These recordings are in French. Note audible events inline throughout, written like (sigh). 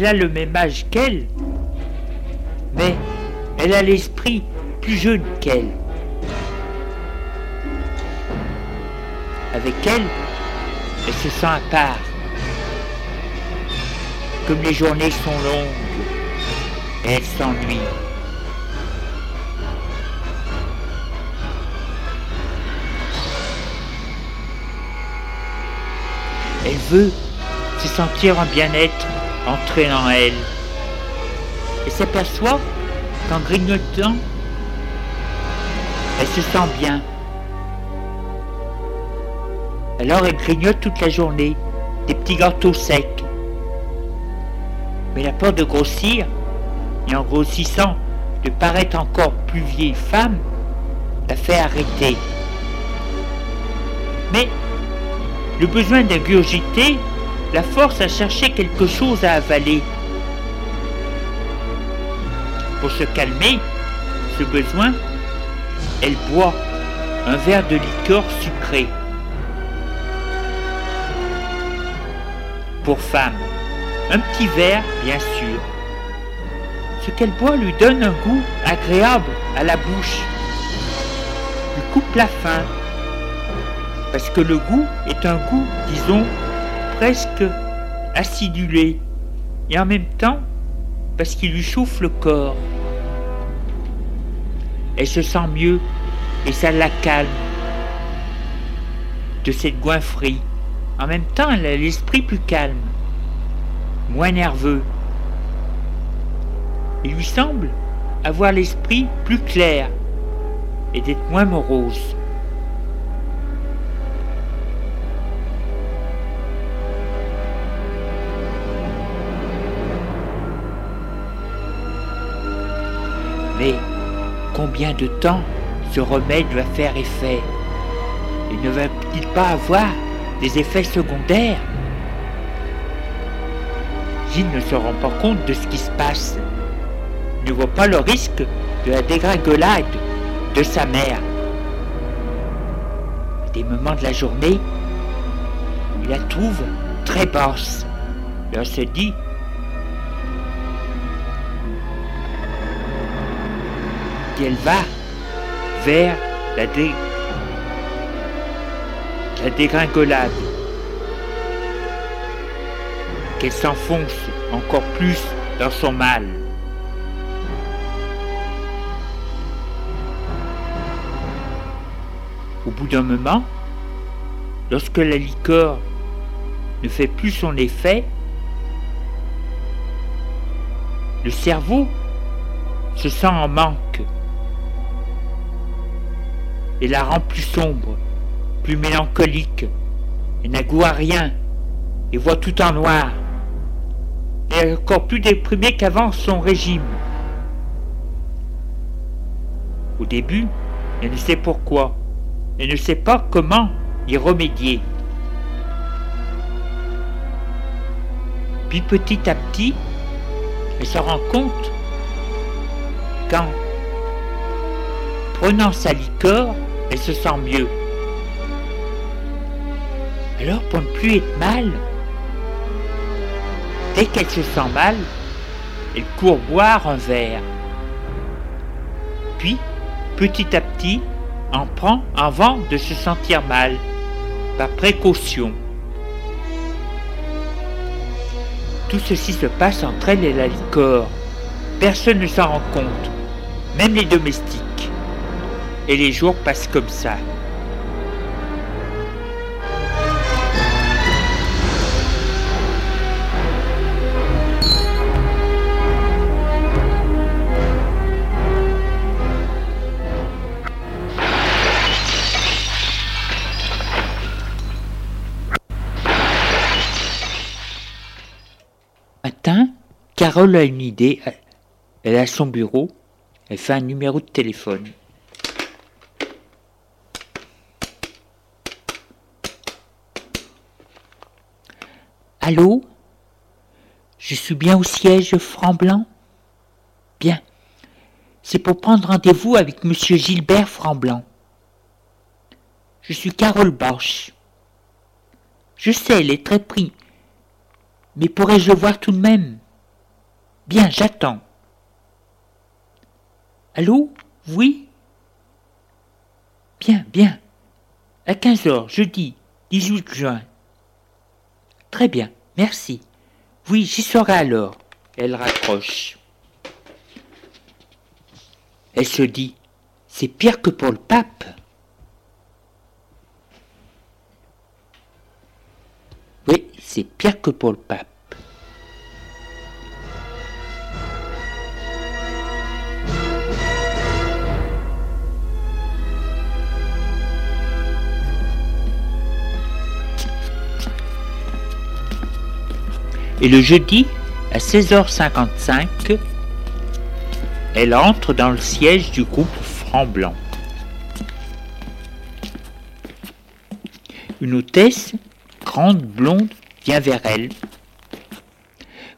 Elle a le même âge qu'elle, mais elle a l'esprit plus jeune qu'elle. Avec elle, elle se sent à part. Comme les journées sont longues, elle s'ennuie. Elle veut se sentir un bien-être entrer en elle. Et s'aperçoit qu'en grignotant, elle se sent bien. Alors elle grignote toute la journée des petits gâteaux secs. Mais la peur de grossir, et en grossissant, de paraître encore plus vieille femme, la fait arrêter. Mais le besoin d'ingurgiter la force à chercher quelque chose à avaler. Pour se calmer, ce besoin, elle boit un verre de liqueur sucré. Pour femme, un petit verre, bien sûr. Ce qu'elle boit lui donne un goût agréable à la bouche, lui coupe la faim, parce que le goût est un goût, disons, presque acidulé, et en même temps parce qu'il lui chauffe le corps. Elle se sent mieux et ça la calme de cette goinfrerie. En même temps, elle a l'esprit plus calme, moins nerveux. Il lui semble avoir l'esprit plus clair et d'être moins morose. Mais combien de temps ce remède va faire effet? Et ne va-t-il pas avoir des effets secondaires? Gilles ne se rend pas compte de ce qui se passe. Ne voit pas le risque de la dégringolade de sa mère. À des moments de la journée, il la trouve très basse. Et on se dit, elle va vers la, dé... la dégringolade. qu'elle s'enfonce encore plus dans son mal. Au bout d'un moment, lorsque la liqueur ne fait plus son effet, le cerveau se sent en manque et la rend plus sombre, plus mélancolique, et n'a goût à rien, et voit tout en noir. Elle est encore plus déprimée qu'avant son régime. Au début, elle ne sait pourquoi, elle ne sait pas comment y remédier. Puis petit à petit, elle se rend compte qu'en prenant sa liqueur, elle se sent mieux. Alors pour ne plus être mal, dès qu'elle se sent mal, elle court boire un verre. Puis, petit à petit, en prend avant de se sentir mal, par précaution. Tout ceci se passe entre elle et la liqueur. Personne ne s'en rend compte, même les domestiques. Et les jours passent comme ça. Matin, Carole a une idée. Elle a son bureau. Elle fait un numéro de téléphone. Allô? Je suis bien au siège Franc-Blanc Bien. C'est pour prendre rendez-vous avec M. Gilbert Franc-Blanc. Je suis Carole Bosch. Je sais, elle est très pris. Mais pourrais-je le voir tout de même? Bien, j'attends. Allô? Oui? Bien, bien. À 15 heures, jeudi, 18 juin. Très bien. Merci. Oui, j'y serai alors. Elle raccroche. Elle se dit, c'est pire que pour le pape. Oui, c'est pire que pour le pape. Et le jeudi, à 16h55, elle entre dans le siège du groupe Franc-Blanc. Une hôtesse, grande blonde, vient vers elle.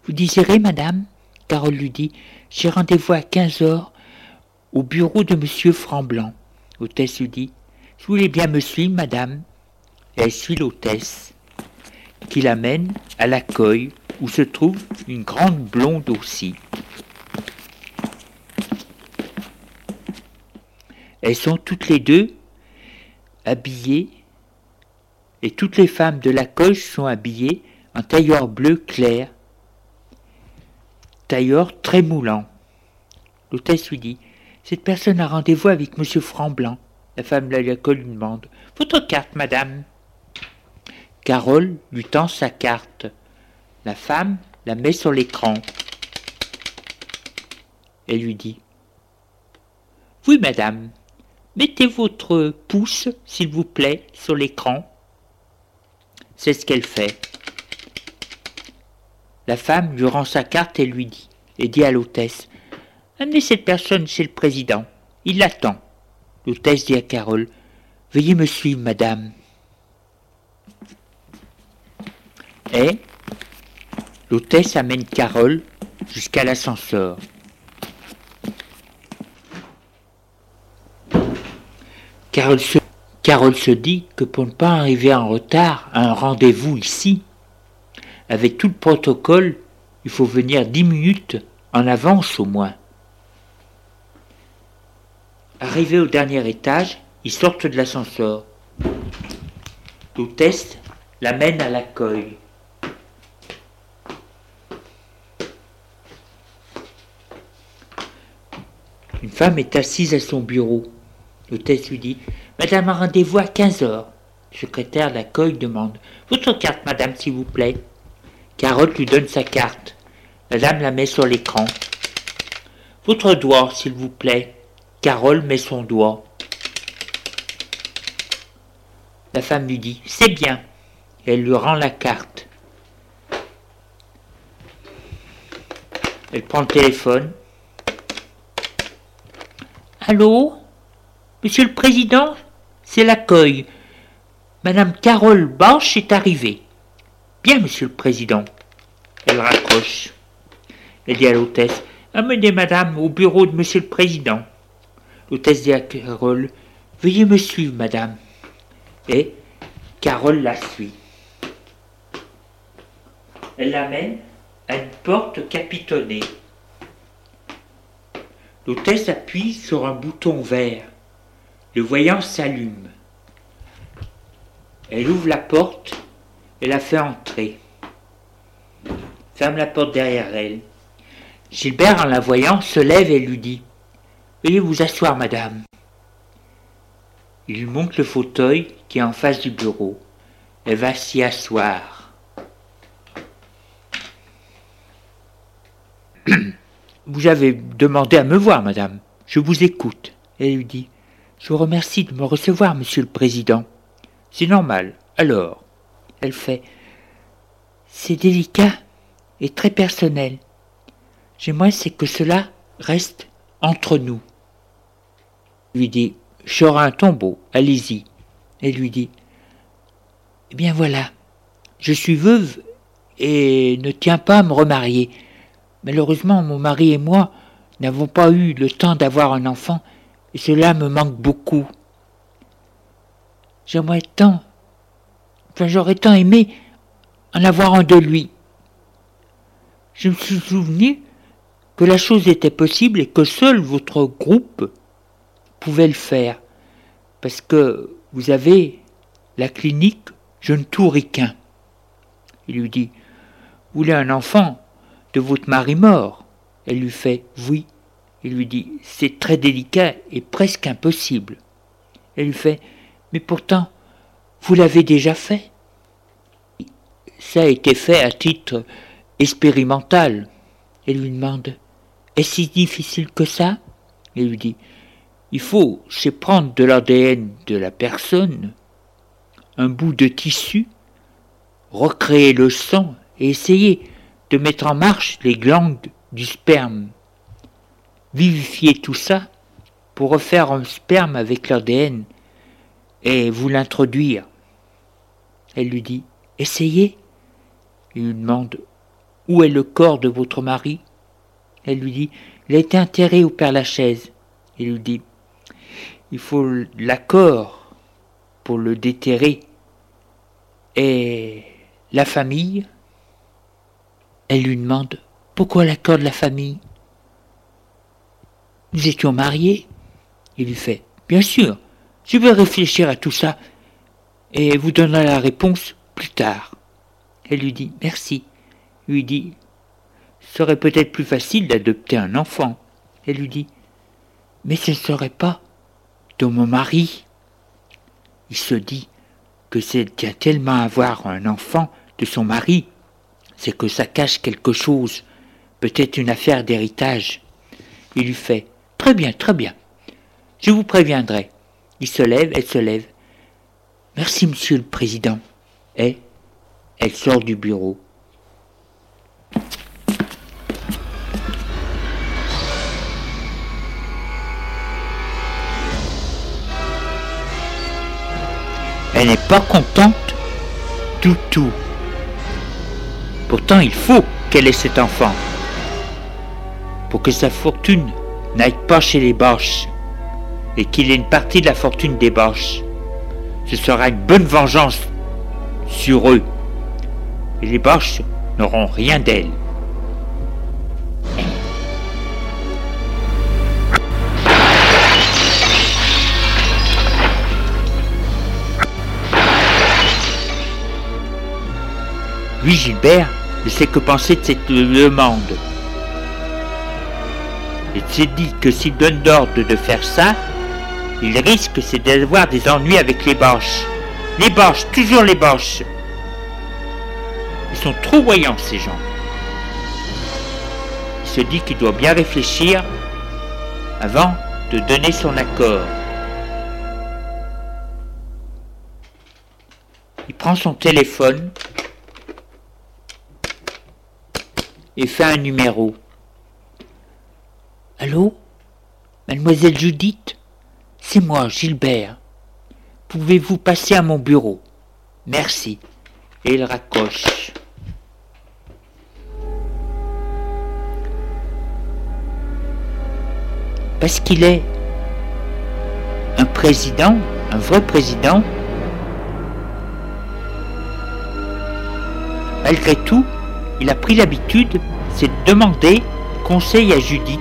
Vous désirez, madame Carole lui dit J'ai rendez-vous à 15 h au bureau de monsieur Franc-Blanc. L'hôtesse lui dit Vous voulez bien me suivre, madame Elle suit l'hôtesse, qui l'amène à l'accueil où se trouve une grande blonde aussi. Elles sont toutes les deux habillées, et toutes les femmes de la coche sont habillées en tailleur bleu clair, tailleur très moulant. L'hôtesse lui dit Cette personne a rendez-vous avec M. Franc-Blanc. La femme de la colle lui demande Votre carte, madame. Carole lui tend sa carte. La femme la met sur l'écran. Elle lui dit Oui, madame, mettez votre pouce, s'il vous plaît, sur l'écran. C'est ce qu'elle fait. La femme lui rend sa carte et lui dit, et dit à l'hôtesse Amenez cette personne chez le président. Il l'attend. L'hôtesse dit à Carole Veuillez me suivre, madame. Et L'hôtesse amène Carole jusqu'à l'ascenseur. Carole se, dit que pour ne pas arriver en retard à un rendez-vous ici, avec tout le protocole, il faut venir dix minutes en avance au moins. Arrivé au dernier étage, ils sortent de l'ascenseur. L'hôtesse l'amène à l'accueil. Femme est assise à son bureau. L'hôtesse lui dit Madame a rendez-vous à 15 heures. Le secrétaire d'accueil demande Votre carte, madame, s'il vous plaît. Carotte lui donne sa carte. Madame la met sur l'écran. Votre doigt, s'il vous plaît. Carole met son doigt. La femme lui dit C'est bien. elle lui rend la carte. Elle prend le téléphone. Allô Monsieur le Président, c'est l'accueil. Madame Carole Barche est arrivée. Bien, Monsieur le Président. Elle raccroche. Elle dit à l'hôtesse Amenez Madame au bureau de Monsieur le Président. L'hôtesse dit à Carole Veuillez me suivre, Madame. Et Carole la suit. Elle l'amène à une porte capitonnée. L'hôtesse appuie sur un bouton vert. Le voyant s'allume. Elle ouvre la porte et la fait entrer. Ferme la porte derrière elle. Gilbert, en la voyant, se lève et lui dit Veuillez vous asseoir, madame. Il lui montre le fauteuil qui est en face du bureau. Elle va s'y asseoir. (clears throat) Vous avez demandé à me voir, madame. Je vous écoute. Elle lui dit Je vous remercie de me recevoir, monsieur le président. C'est normal. Alors? Elle fait C'est délicat et très personnel. J'aimerais c'est que cela reste entre nous. lui dit J'aurai un tombeau, allez-y. Elle lui dit Eh bien voilà, je suis veuve et ne tiens pas à me remarier. Malheureusement, mon mari et moi n'avons pas eu le temps d'avoir un enfant, et cela me manque beaucoup. J'aimerais tant, enfin j'aurais tant aimé en avoir un de lui. Je me suis souvenu que la chose était possible et que seul votre groupe pouvait le faire, parce que vous avez la clinique Jeune Touriquin. Il lui dit Vous voulez un enfant? De votre mari mort Elle lui fait Oui. Il lui dit C'est très délicat et presque impossible. Elle lui fait Mais pourtant, vous l'avez déjà fait. Ça a été fait à titre expérimental. Elle lui demande Est-ce si difficile que ça? Il lui dit Il faut c'est prendre de l'ADN de la personne, un bout de tissu, recréer le sang et essayer de mettre en marche les glandes du sperme. Vivifier tout ça pour refaire un sperme avec l'ADN et vous l'introduire. Elle lui dit Essayez. Il lui demande Où est le corps de votre mari? Elle lui dit Il a été enterré au Père Lachaise. Il lui dit Il faut l'accord pour le déterrer. Et la famille elle lui demande Pourquoi l'accord de la famille? Nous étions mariés. Il lui fait Bien sûr, je vais réfléchir à tout ça et vous donnerai la réponse plus tard. Elle lui dit Merci. lui dit serait peut-être plus facile d'adopter un enfant. Elle lui dit Mais ce ne serait pas de mon mari. Il se dit que c'est tient tellement avoir un enfant de son mari c'est que ça cache quelque chose, peut-être une affaire d'héritage. Il lui fait Très bien, très bien. Je vous préviendrai. Il se lève, elle se lève. Merci, monsieur le président. Et elle sort du bureau. Elle n'est pas contente du tout. Pourtant, il faut qu'elle ait cet enfant. Pour que sa fortune n'aille pas chez les Boches et qu'il ait une partie de la fortune des Boches. Ce sera une bonne vengeance sur eux. Et les Boches n'auront rien d'elle. Lui, Gilbert, ne sait que penser de cette demande. Il s'est dit que s'il donne d'ordre de faire ça, il risque d'avoir des ennuis avec les Boches. Les Boches, toujours les Boches. Ils sont trop voyants ces gens. Il se dit qu'il doit bien réfléchir avant de donner son accord. Il prend son téléphone et fait un numéro. Allô? Mademoiselle Judith? C'est moi, Gilbert. Pouvez-vous passer à mon bureau? Merci. Et il raccroche. Parce qu'il est un président, un vrai président, malgré tout, il a pris l'habitude, c'est de demander conseil à Judith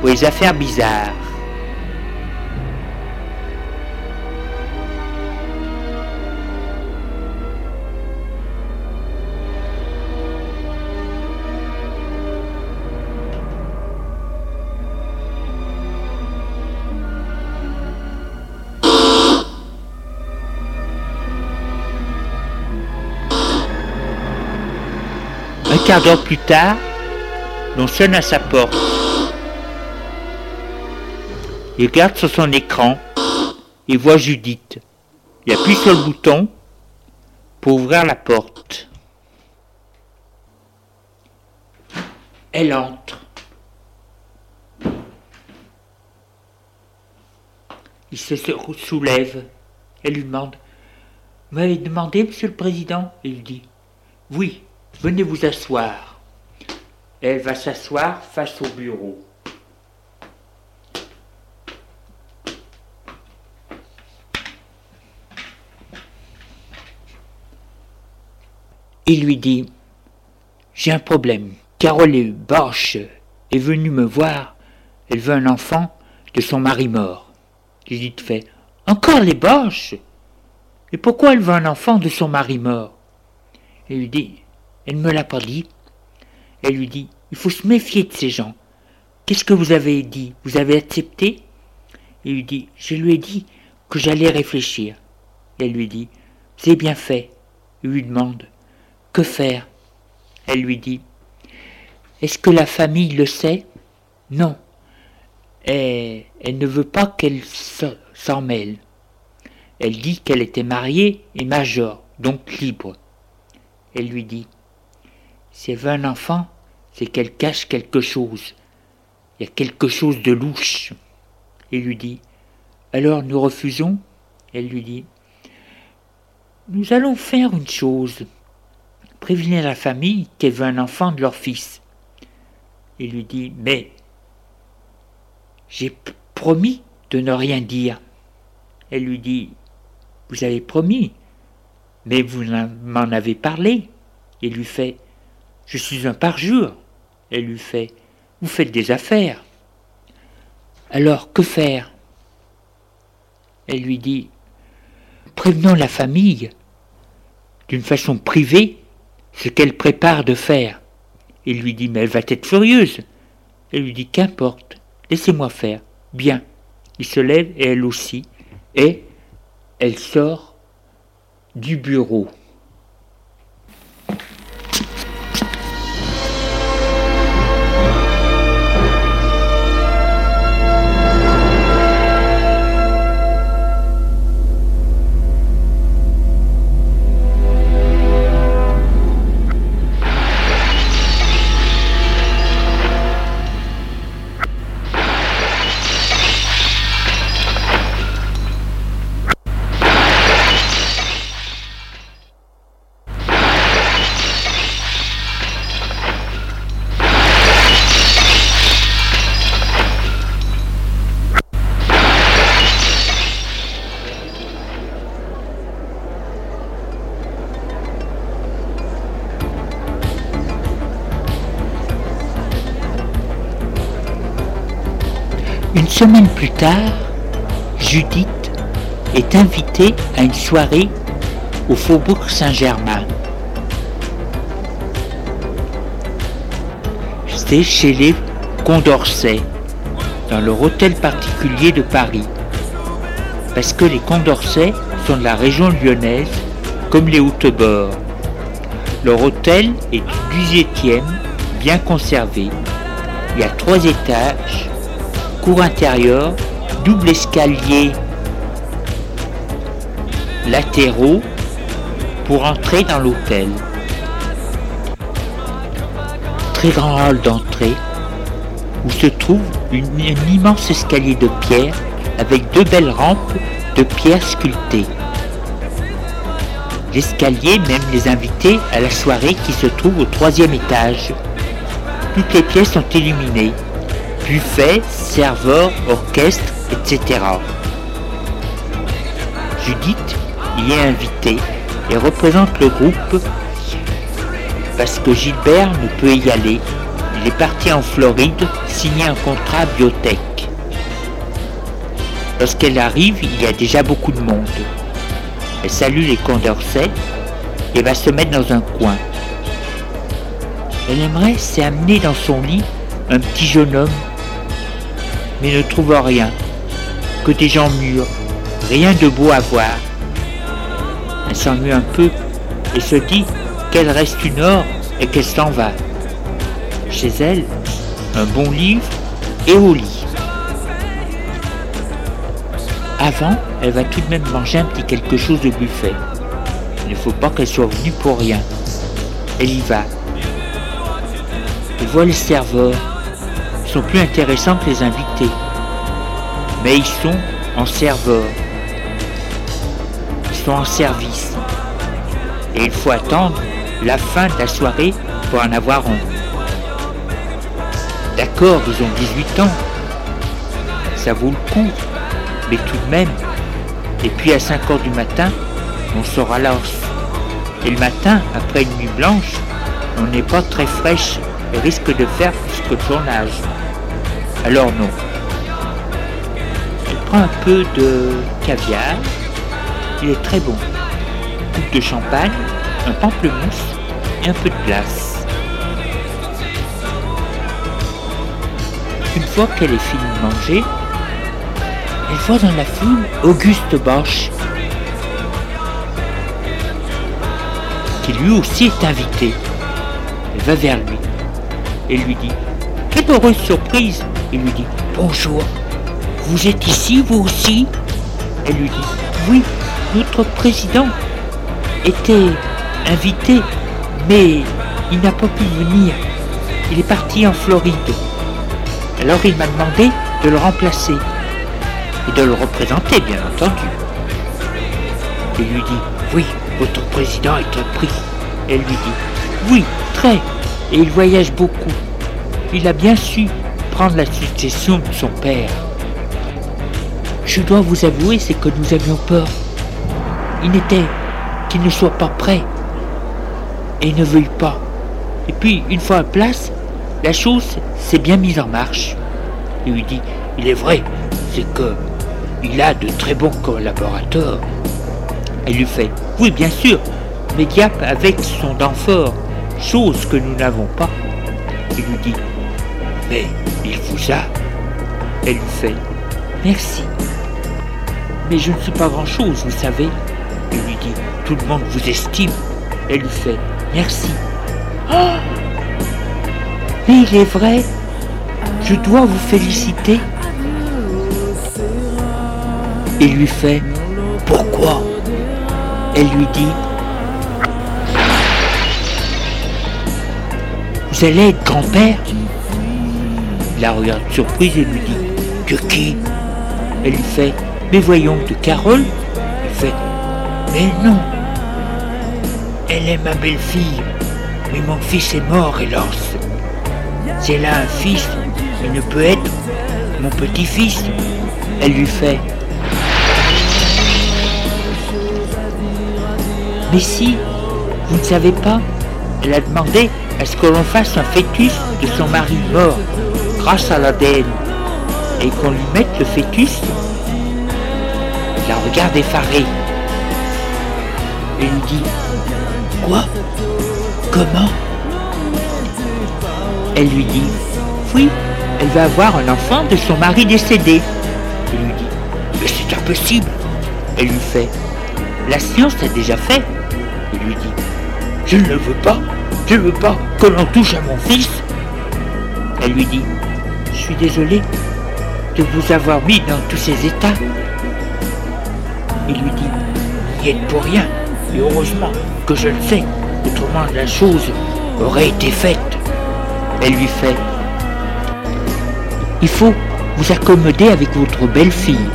pour les affaires bizarres. Quart d'heure plus tard, l'on sonne à sa porte. Il regarde sur son écran et voit Judith. Il appuie sur le bouton pour ouvrir la porte. Elle entre. Il se soulève. Elle lui demande Vous m'avez demandé, monsieur le président Il dit Oui, venez vous asseoir. Elle va s'asseoir face au bureau. Il lui dit J'ai un problème. Carole Bosch est venue me voir. Elle veut un enfant de son mari mort. Judith fait Encore les Bosch Et pourquoi elle veut un enfant de son mari mort? Il lui dit Elle ne me l'a pas dit. Elle lui dit Il faut se méfier de ces gens. Qu'est-ce que vous avez dit? Vous avez accepté? Il lui dit Je lui ai dit que j'allais réfléchir. Elle lui dit C'est bien fait. Il lui demande Que faire? Elle lui dit Est-ce que la famille le sait? Non. Et elle ne veut pas qu'elle s'en mêle. Elle dit qu'elle était mariée et majeure, donc libre. Elle lui dit Si elle veut un enfant, c'est qu'elle cache quelque chose. Il y a quelque chose de louche. Il lui dit Alors nous refusons? Elle lui dit Nous allons faire une chose. Prévenir la famille qu'elle veut un enfant de leur fils. Il lui dit Mais j'ai promis de ne rien dire. Elle lui dit Vous avez promis, mais vous m'en avez parlé. Il lui fait Je suis un parjure. Elle lui fait Vous faites des affaires. Alors que faire? Elle lui dit Prévenons la famille d'une façon privée ce qu'elle prépare de faire. Il lui dit Mais elle va être furieuse. Elle lui dit Qu'importe, laissez-moi faire. Bien. Il se lève et elle aussi, et elle sort du bureau. Semaine plus tard, Judith est invitée à une soirée au Faubourg Saint-Germain. C'est chez les Condorcet. dans leur hôtel particulier de Paris. Parce que les Condorcet sont de la région lyonnaise, comme les Hautes-Bords. Leur hôtel est du 18e, bien conservé. Il y a trois étages, cour intérieure, double escalier latéraux pour entrer dans l'hôtel. Très grand hall d'entrée où se trouve un immense escalier de pierre avec deux belles rampes de pierre sculptées. L'escalier mène les invités à la soirée qui se trouve au troisième étage. Toutes les pièces sont illuminées. Buffet, serveur, orchestre, etc. Judith y est invitée et représente le groupe parce que Gilbert ne peut y aller. Il est parti en Floride signer un contrat biotech. Lorsqu'elle arrive, il y a déjà beaucoup de monde. Elle salue les Condorcet et va se mettre dans un coin. Elle aimerait s'amener dans son lit un petit jeune homme, mais ne trouve rien, que des gens mûrs, rien de beau à voir. Elle s'ennuie un peu et se dit qu'elle reste une heure et qu'elle s'en va. Chez elle, un bon livre et au lit. Avant, elle va tout de même manger un petit quelque chose de buffet. Il ne faut pas qu'elle soit venue pour rien. Elle y va. Elle voit les serveurs. Sont plus intéressants que les invités. Mais ils sont en serveur. Ils sont en service. Et il faut attendre la fin de la soirée pour en avoir un. D'accord, ils ont 18 ans. Ça vaut le coup. Mais tout de même. Et puis à 5 heures du matin, on sera là. Et le matin, après une nuit blanche, on n'est pas très fraîche et risque de faire plus que son âge. Alors non. Elle prend un peu de caviar. Il est très bon. Coupe de champagne, un pamplemousse et un peu de glace. Une fois qu'elle est finie de manger, elle voit dans la foule Auguste Bosch, qui lui aussi est invité. Elle va vers lui et lui dit Quelle heureuse surprise Il lui dit Bonjour, vous êtes ici vous aussi? Elle lui dit Oui, notre président était invité, mais il n'a pas pu venir. Il est parti en Floride. Alors il m'a demandé de le remplacer et de le représenter, bien entendu. Il lui dit Oui, votre président est un prix. Elle lui dit Oui, très, et il voyage beaucoup. Il a bien su la succession de son père. Je dois vous avouer, c'est que nous avions peur. Il n'était qu'il ne soit pas prêt et ne veuille pas. Et puis, une fois à place, la chose s'est bien mise en marche. Il lui dit, il est vrai, c'est que il a de très bons collaborateurs. Elle lui fait, oui bien sûr, mais Diap avec son dent fort, chose que nous n'avons pas. Il lui dit, mais il vous a. Elle lui fait, merci. Mais je ne suis pas grand-chose, vous savez. Il lui dit, tout le monde vous estime. Elle lui fait, merci. Oh mais il est vrai, je dois vous féliciter. Il lui fait Pourquoi? Elle lui dit Vous allez être grand-père la regarde surprise et lui dit De qui? Elle lui fait Mais voyons, de Carole? Il fait Mais non. Elle est ma belle-fille, mais mon fils est mort, hélas. Elle a un fils, il ne peut être mon petit-fils. Elle lui fait Mais si, vous ne savez pas, elle a demandé à ce que l'on fasse un fœtus de son mari mort grâce à l'ADN et qu'on lui mette le fœtus. Il la regarde effarée et lui dit Quoi? Comment? Elle lui dit Oui, elle va avoir un enfant de son mari décédé. Il lui dit, mais c'est impossible. Elle lui fait, la science l'a déjà fait. Il lui dit, je ne le veux pas, je ne veux pas que l'on touche à mon fils. Elle lui dit, suis désolée de vous avoir mis dans tous ces états. Il lui dit, n'y êtes pour rien, et heureusement que je le sais, autrement la chose aurait été faite. Elle lui fait, il faut vous accommoder avec votre belle-fille.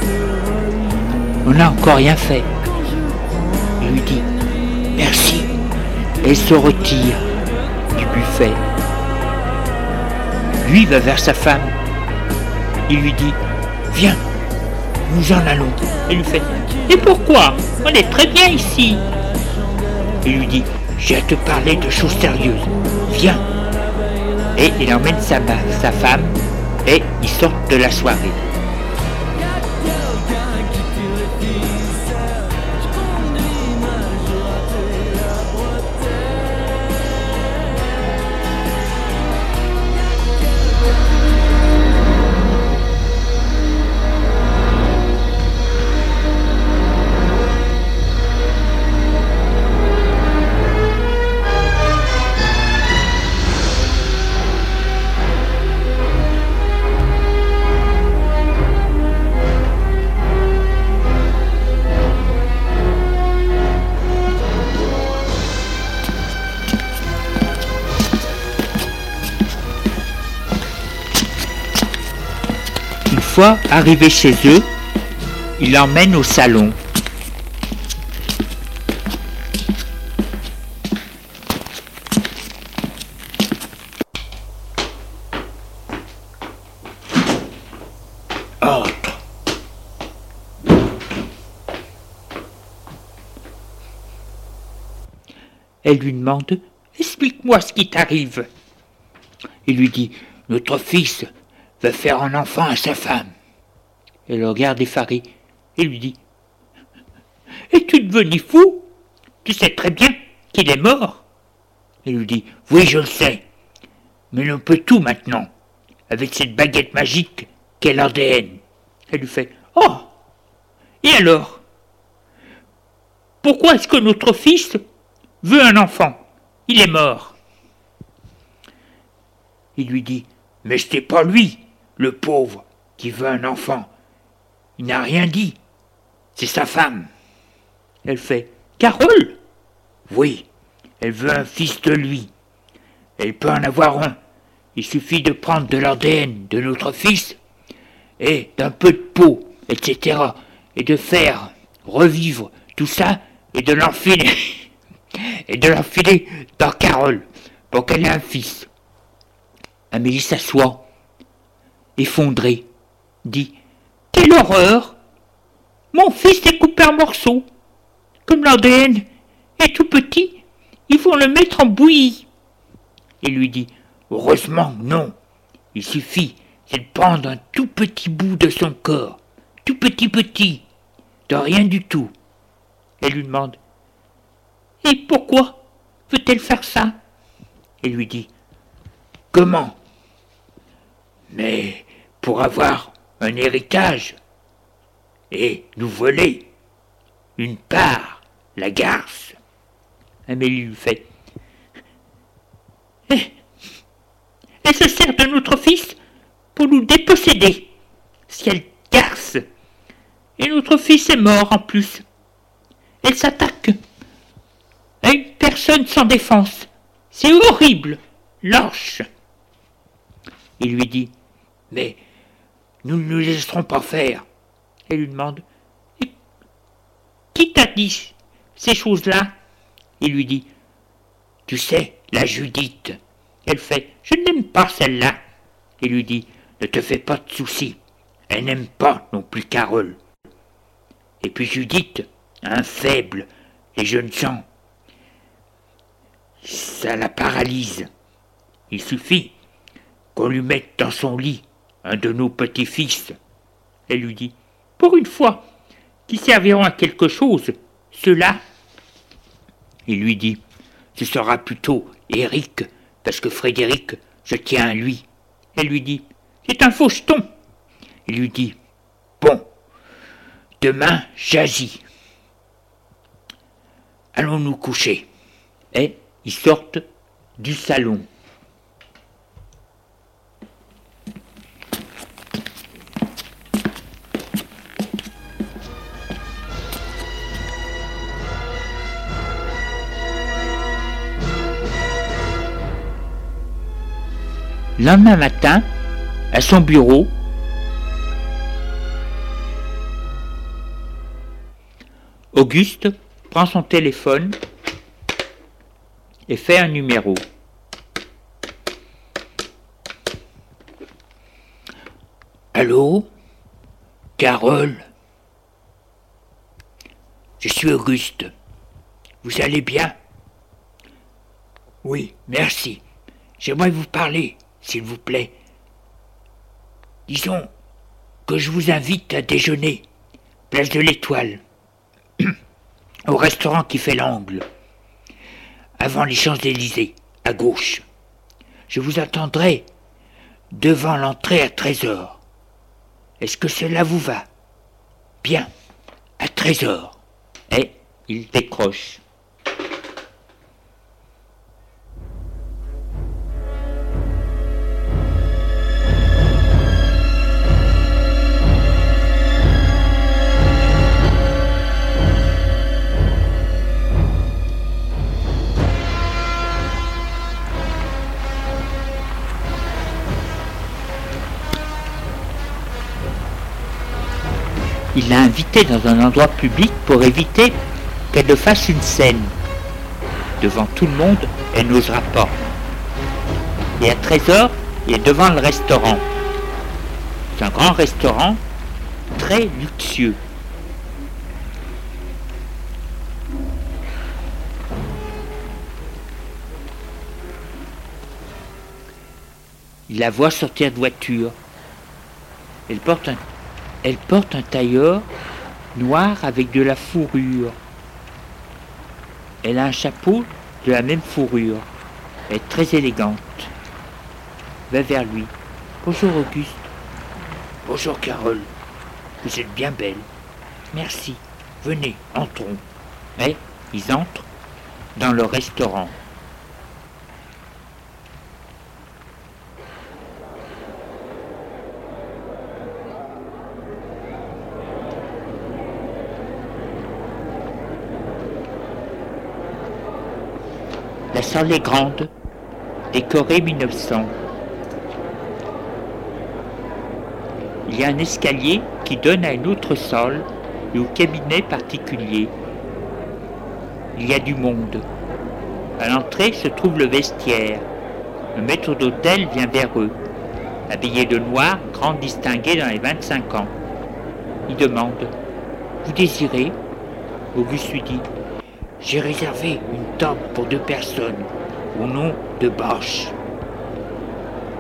On n'a encore rien fait. Il lui dit, merci. Elle se retire du buffet. Lui va vers sa femme. Il lui dit, viens, nous en allons. Elle lui fait, et pourquoi? On est très bien ici. Il lui dit, j'ai à te parler de choses sérieuses. Viens. Et il emmène sa, sa femme et ils sortent de la soirée. Fois arrivé chez eux, il l'emmène au salon. Elle lui demande Explique-moi ce qui t'arrive. Il lui dit Notre fils faire un enfant à sa femme. Elle le regarde effaré et lui dit Es-tu devenu fou? Tu sais très bien qu'il est mort. Elle lui dit Oui, je le sais, mais on peut tout maintenant, avec cette baguette magique qu'est l'ADN. Elle lui fait Oh Et alors? Pourquoi est-ce que notre fils veut un enfant? Il est mort. Il lui dit Mais n'est pas lui, le pauvre qui veut un enfant. Il n'a rien dit. C'est sa femme. Elle fait Carole Oui, elle veut un fils de lui. Elle peut en avoir un. Il suffit de prendre de l'ADN de notre fils et d'un peu de peau, etc. et de faire revivre tout ça et de l'enfiler (laughs) et de l'enfiler dans Carole pour qu'elle ait un fils. Amélie s'assoit effondré, dit Quelle horreur Mon fils est coupé en morceaux. Comme l'ADN est tout petit, il faut le mettre en bouillie. Il lui dit Heureusement, non. Il suffit de prendre un tout petit bout de son corps, tout petit petit, de rien du tout. Elle lui demande Et pourquoi veut-elle faire ça? Il lui dit Comment? Mais pour avoir un héritage et nous voler une part, la garce. Amélie lui fait. Elle se sert de notre fils pour nous déposséder. Si elle garce. Et notre fils est mort en plus? Elle s'attaque à une personne sans défense. C'est horrible, lâche. Il lui dit Mais nous ne nous laisserons pas faire. Elle lui demande Qui t'a dit ces choses-là? Il lui dit Tu sais, la Judith. Elle fait Je n'aime pas celle-là. Il lui dit Ne te fais pas de soucis. Elle n'aime pas non plus Carole. Et puis Judith, un faible et jeune sang, ça la paralyse. Il suffit qu'on lui mette dans son lit un de nos petits-fils. Elle lui dit Pour une fois, qui serviront à quelque chose, ceux-là? Il lui dit Ce sera plutôt Eric, parce que Frédéric, je tiens à lui. Elle lui dit C'est un faucheton. Il lui dit Bon, demain j'agis. Allons nous coucher. Et ils sortent du salon. Lendemain matin, à son bureau, Auguste prend son téléphone et fait un numéro. Allô? Carole? Je suis Auguste. Vous allez bien? Oui, merci. J'aimerais vous parler s'il vous plaît. Disons que je vous invite à déjeuner, place de l'Étoile, (clears throat) au restaurant qui fait l'angle, avant les Champs-Élysées, à gauche. Je vous attendrai devant l'entrée à 13 heures. Est-ce que cela vous va? Bien, à 13 heures. Et il décroche. Il l'a invitée dans un endroit public pour éviter qu'elle ne fasse une scène. Devant tout le monde, elle n'osera pas. Et à 13h, il est devant le restaurant. C'est un grand restaurant très luxueux. Il la voit sortir de voiture. Elle porte un elle porte un tailleur noir avec de la fourrure. Elle a un chapeau de la même fourrure. Elle est très élégante. Va vers lui. Bonjour Auguste. Bonjour Carole. Vous êtes bien belle. Merci. Venez, entrons. Et ils entrent dans le restaurant. Salle est grande, décorée 1900. Il y a un escalier qui donne à une autre salle et au cabinet particulier. Il y a du monde. À l'entrée se trouve le vestiaire. Le maître d'hôtel vient vers eux, habillé de noir, grand distingué dans les 25 ans. Il demande Vous désirez? Auguste lui dit j'ai réservé une table pour deux personnes, au nom de Bosch.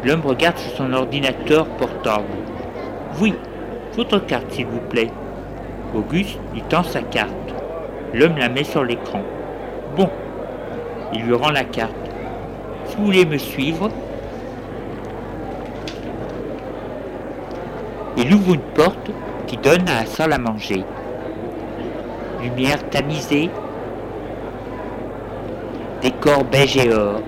L'homme regarde sur son ordinateur portable. Oui, votre carte, s'il vous plaît. Auguste lui tend sa carte. L'homme la met sur l'écran. Bon, il lui rend la carte. Si vous voulez me suivre, il ouvre une porte qui donne à la salle à manger. Lumière tamisée, décor beige et or.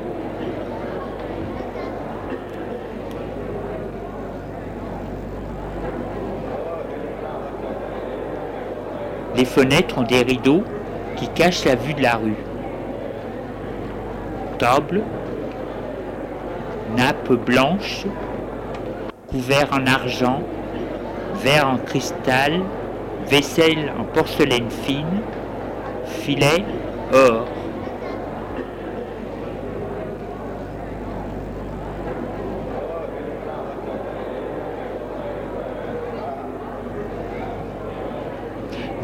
Les fenêtres ont des rideaux qui cachent la vue de la rue. Table, nappe blanche, couvert en argent, verre en cristal, vaisselle en porcelaine fine, filet, or.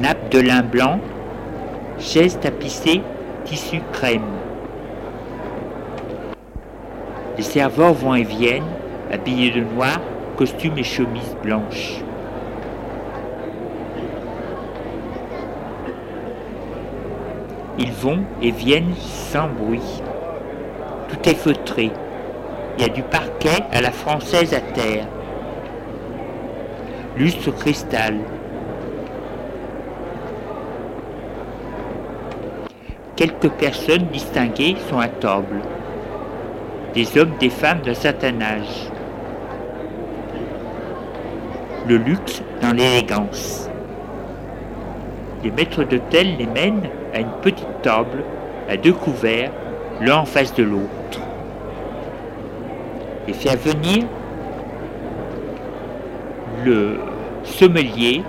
Nappe de lin blanc, chaise tapissée, tissu crème. Les serveurs vont et viennent, habillés de noir, costumes et chemises blanches. Ils vont et viennent sans bruit. Tout est feutré. Il y a du parquet à la française à terre. lustre cristal. Quelques personnes distinguées sont à table. Des hommes, des femmes d'un certain âge. Le luxe dans l'élégance. Les maîtres d'hôtel les mènent à une petite table à deux couverts, l'un en face de l'autre. Et fait venir le sommelier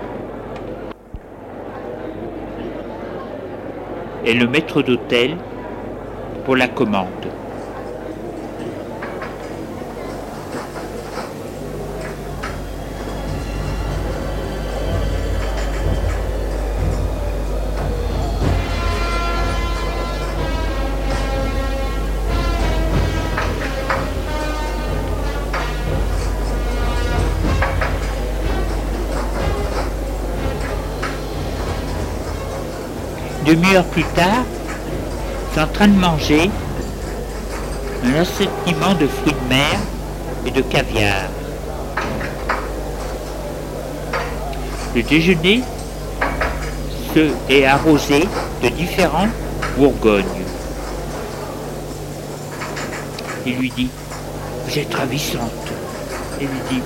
et le maître d'hôtel pour la commande. Demi-heure plus tard, je en train de manger un assortiment de fruits de mer et de caviar. Le déjeuner se est arrosé de différents bourgognes. Il lui dit, vous êtes ravissante. Elle lui dit,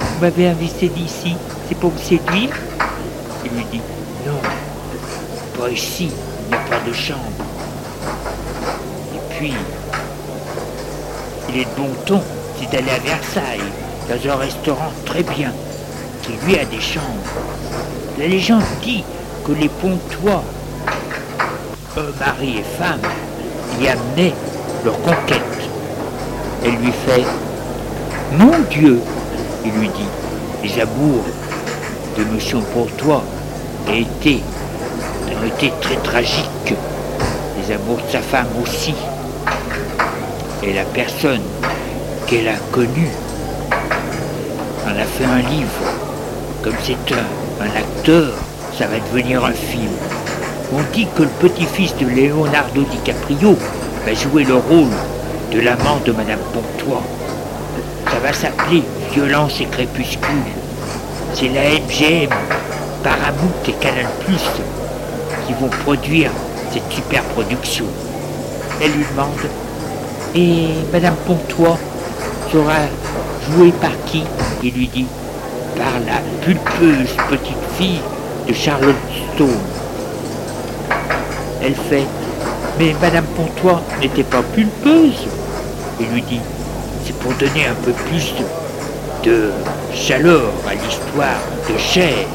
vous m'avez invité d'ici, c'est pour vous séduire Il lui dit, ici, il n'y a pas de chambre. Et puis, il est de bon ton, c'est d'aller à Versailles, dans un restaurant très bien, qui lui a des chambres. La légende dit que les Pontois, mari et femme, y amenaient leur conquête. Elle lui fait Mon Dieu Il lui dit Les amours de Monsieur Pontois été très tragiques. Les amours de sa femme aussi. Et la personne qu'elle a connue en a fait un livre. Comme c'est un, un acteur, ça va devenir un film. On dit que le petit-fils de Leonardo DiCaprio va jouer le rôle de l'amant de Madame Pontois. Ça va s'appeler Violence et Crépuscule. C'est la MGM, Paramount et Canal+, qui vont produire cette super production. Elle lui demande Et Madame Pontois sera jouée par qui? Il lui dit Par la pulpeuse petite fille de Charlotte Stone. Elle fait Mais Madame Pontois n'était pas pulpeuse Il lui dit C'est pour donner un peu plus de, de chaleur à l'histoire de chair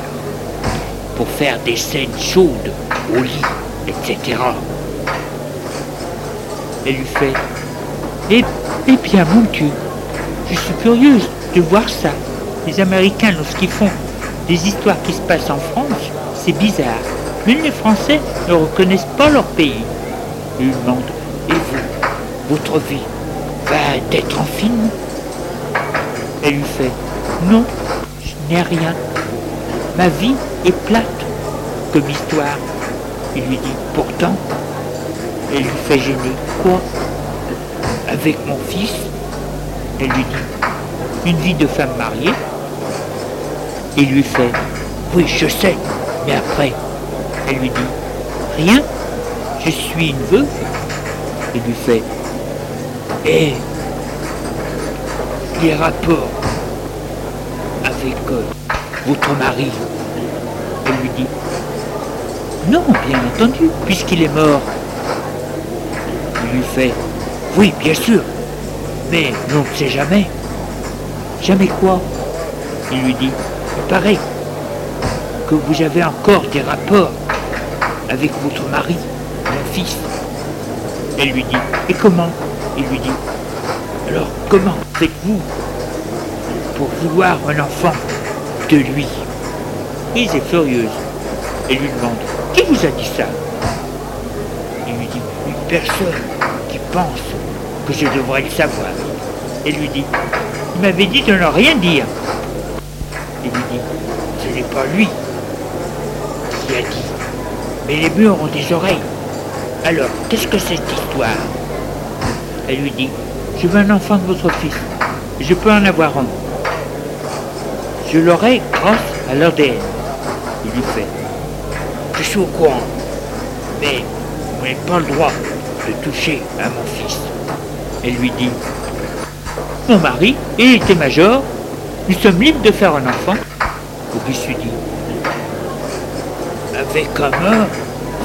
pour faire des scènes chaudes au lit, etc. Elle lui fait Eh, eh bien, mon Dieu, je suis curieuse de voir ça. Les Américains, lorsqu'ils font des histoires qui se passent en France, c'est bizarre. Mais les Français ne reconnaissent pas leur pays. Il lui demande Et vous, votre vie va être en film? Elle lui fait Non, je n'ai rien. Ma vie est plate comme histoire. Il lui dit pourtant, elle lui fait gêner. Quoi Avec mon fils? Elle lui dit une vie de femme mariée. Il lui fait oui, je sais, mais après, elle lui dit rien, je suis une veuve. Il lui fait et les rapports avec euh, votre mari. Elle lui dit non, bien entendu, puisqu'il est mort. Il lui fait Oui, bien sûr, mais on ne sait jamais. Jamais quoi? Il lui dit Il paraît que vous avez encore des rapports avec votre mari, mon fils. Elle lui dit Et comment? Il lui dit Alors comment faites-vous pour vouloir un enfant de lui? Prise est furieuse et lui demande qui vous a dit ça? Il lui dit, une personne qui pense que je devrais le savoir. Et lui dit, il m'avait dit de ne rien dire. Il lui dit, ce n'est pas lui qui a dit, mais les murs ont des oreilles. Alors, qu'est-ce que c'est cette histoire? Elle lui dit, je veux un enfant de votre fils. Je peux en avoir un. Je l'aurai grâce à l'ADN. Il lui fait. Je suis au courant. Mais vous n'avez pas le droit de toucher à mon fils. Elle lui dit. Mon mari, il était major. Nous sommes libres de faire un enfant. Auguste lui dit. Avec un mort,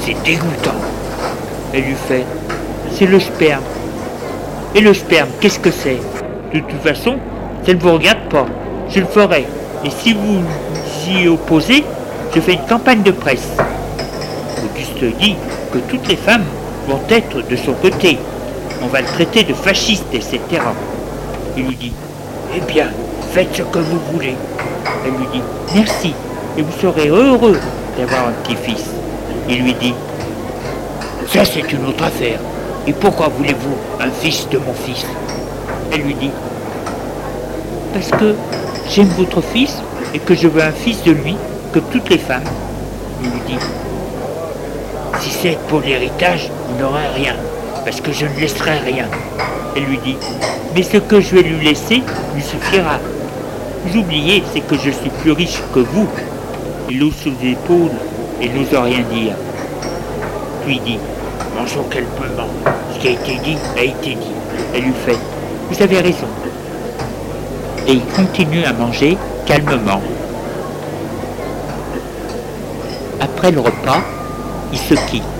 c'est dégoûtant. Elle lui fait. C'est le sperme. Et le sperme, qu'est-ce que c'est? De toute façon, ça ne vous regarde pas. Je le ferai. Et si vous y opposez, je fais une campagne de presse. Dit que toutes les femmes vont être de son côté. On va le traiter de fasciste, etc. Il lui dit Eh bien, faites ce que vous voulez. Elle lui dit Merci, et vous serez heureux d'avoir un petit-fils. Il lui dit Ça, c'est une autre affaire. Et pourquoi voulez-vous un fils de mon fils? Elle lui dit Parce que j'aime votre fils et que je veux un fils de lui, comme toutes les femmes. Il lui dit Si c'est pour l'héritage, vous n'aurez rien, parce que je ne laisserai rien. Elle lui dit Mais ce que je vais lui laisser lui suffira. Vous oubliez, c'est que je suis plus riche que vous. Il ouvre sous les épaules et n'ose rien dire. Puis dit Mangeons calmement. Ce qui a été dit a été dit. Elle lui fait Vous avez raison. Et il continue à manger calmement. Après le repas, il se quitte.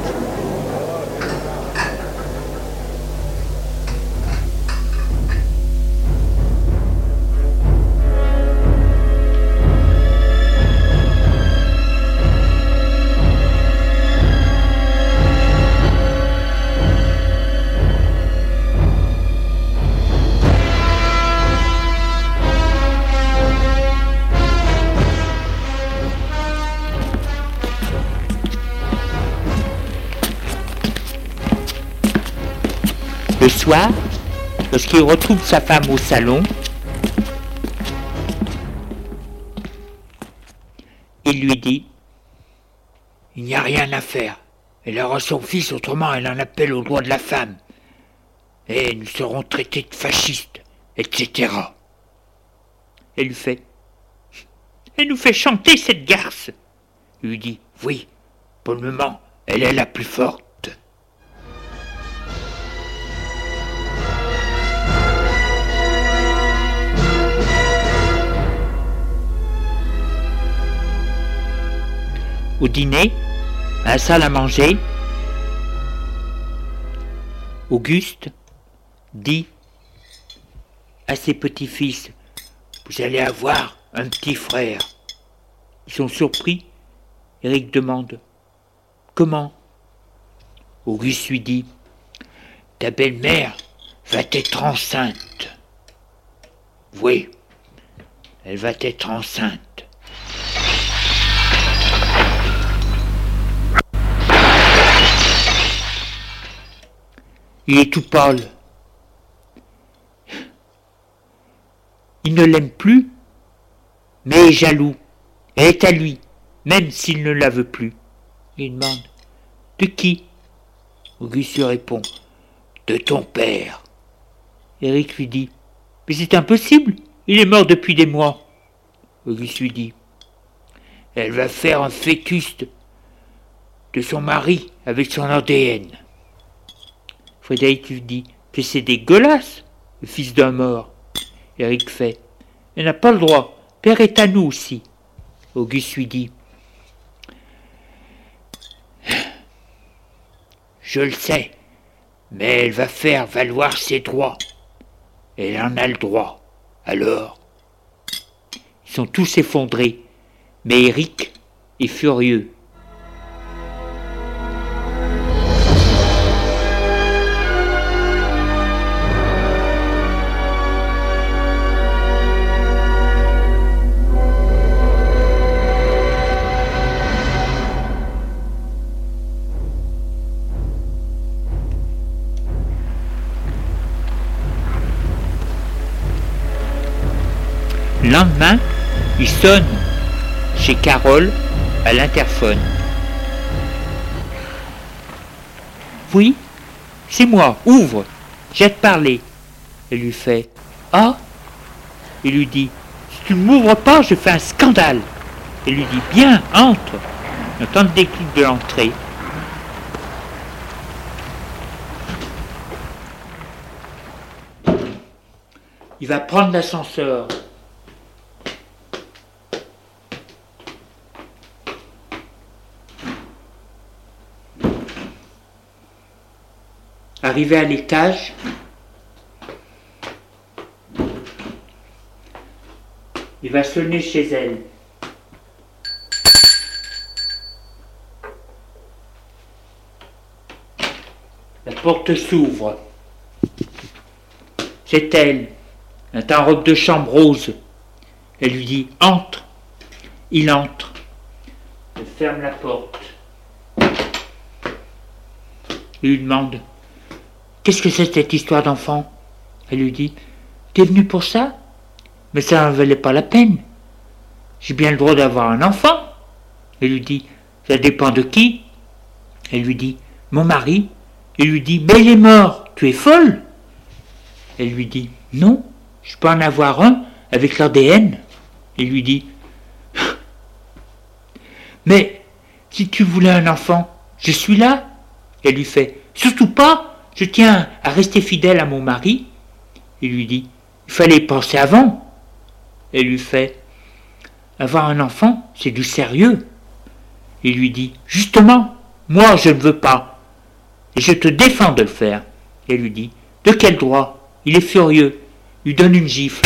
Le soir, lorsqu'il retrouve sa femme au salon, il lui dit Il n'y a rien à faire. Elle aura son fils, autrement elle en appelle au droit de la femme. Et nous serons traités de fascistes, etc. Elle lui fait Elle nous fait chanter cette garce. Il lui dit Oui, pour le moment, elle est la plus forte. Au dîner, à la salle à manger, Auguste dit à ses petits-fils, vous allez avoir un petit frère. Ils sont surpris. Eric demande, comment? Auguste lui dit, ta belle-mère va être enceinte. Oui, elle va être enceinte. Il est tout pâle. Il ne l'aime plus, mais est jaloux. Elle est à lui, même s'il ne la veut plus. Il demande De qui? Auguste répond De ton père. Eric lui dit Mais c'est impossible, il est mort depuis des mois. Auguste lui dit Elle va faire un fœtus de son mari avec son ADN. Frédéric lui dit que c'est dégueulasse, le fils d'un mort. Eric fait Elle n'a pas le droit. Père est à nous aussi. Auguste lui dit Je le sais, mais elle va faire valoir ses droits. Elle en a le droit. Alors Ils sont tous effondrés, mais Eric est furieux. Lendemain, il sonne chez Carole à l'interphone. Oui, c'est moi, ouvre, j'ai te parler. Elle lui fait Ah? Il lui dit Si tu ne m'ouvres pas, je fais un scandale. Elle lui dit Bien, entre. On entend le déclic de l'entrée. Il va prendre l'ascenseur. Arrivé à l'étage, il va sonner chez elle. La porte s'ouvre. C'est elle. Elle est en robe de chambre rose. Elle lui dit Entre. Il entre. Elle ferme la porte. Il lui demande Qu'est-ce que c'est cette histoire d'enfant? Elle lui dit T'es venu pour ça? Mais ça n'en valait pas la peine. J'ai bien le droit d'avoir un enfant. Elle lui dit Ça dépend de qui? Elle lui dit Mon mari. Il lui dit Mais il est mort, tu es folle Elle lui dit Non, je peux en avoir un avec l'ADN. Il lui dit Mais si tu voulais un enfant, je suis là. Elle lui fait Surtout pas je tiens à rester fidèle à mon mari. Il lui dit, il fallait penser avant. Elle lui fait, avoir un enfant, c'est du sérieux. Il lui dit, justement, moi je ne veux pas. Et je te défends de le faire. Elle lui dit, de quel droit? Il est furieux. Il lui donne une gifle.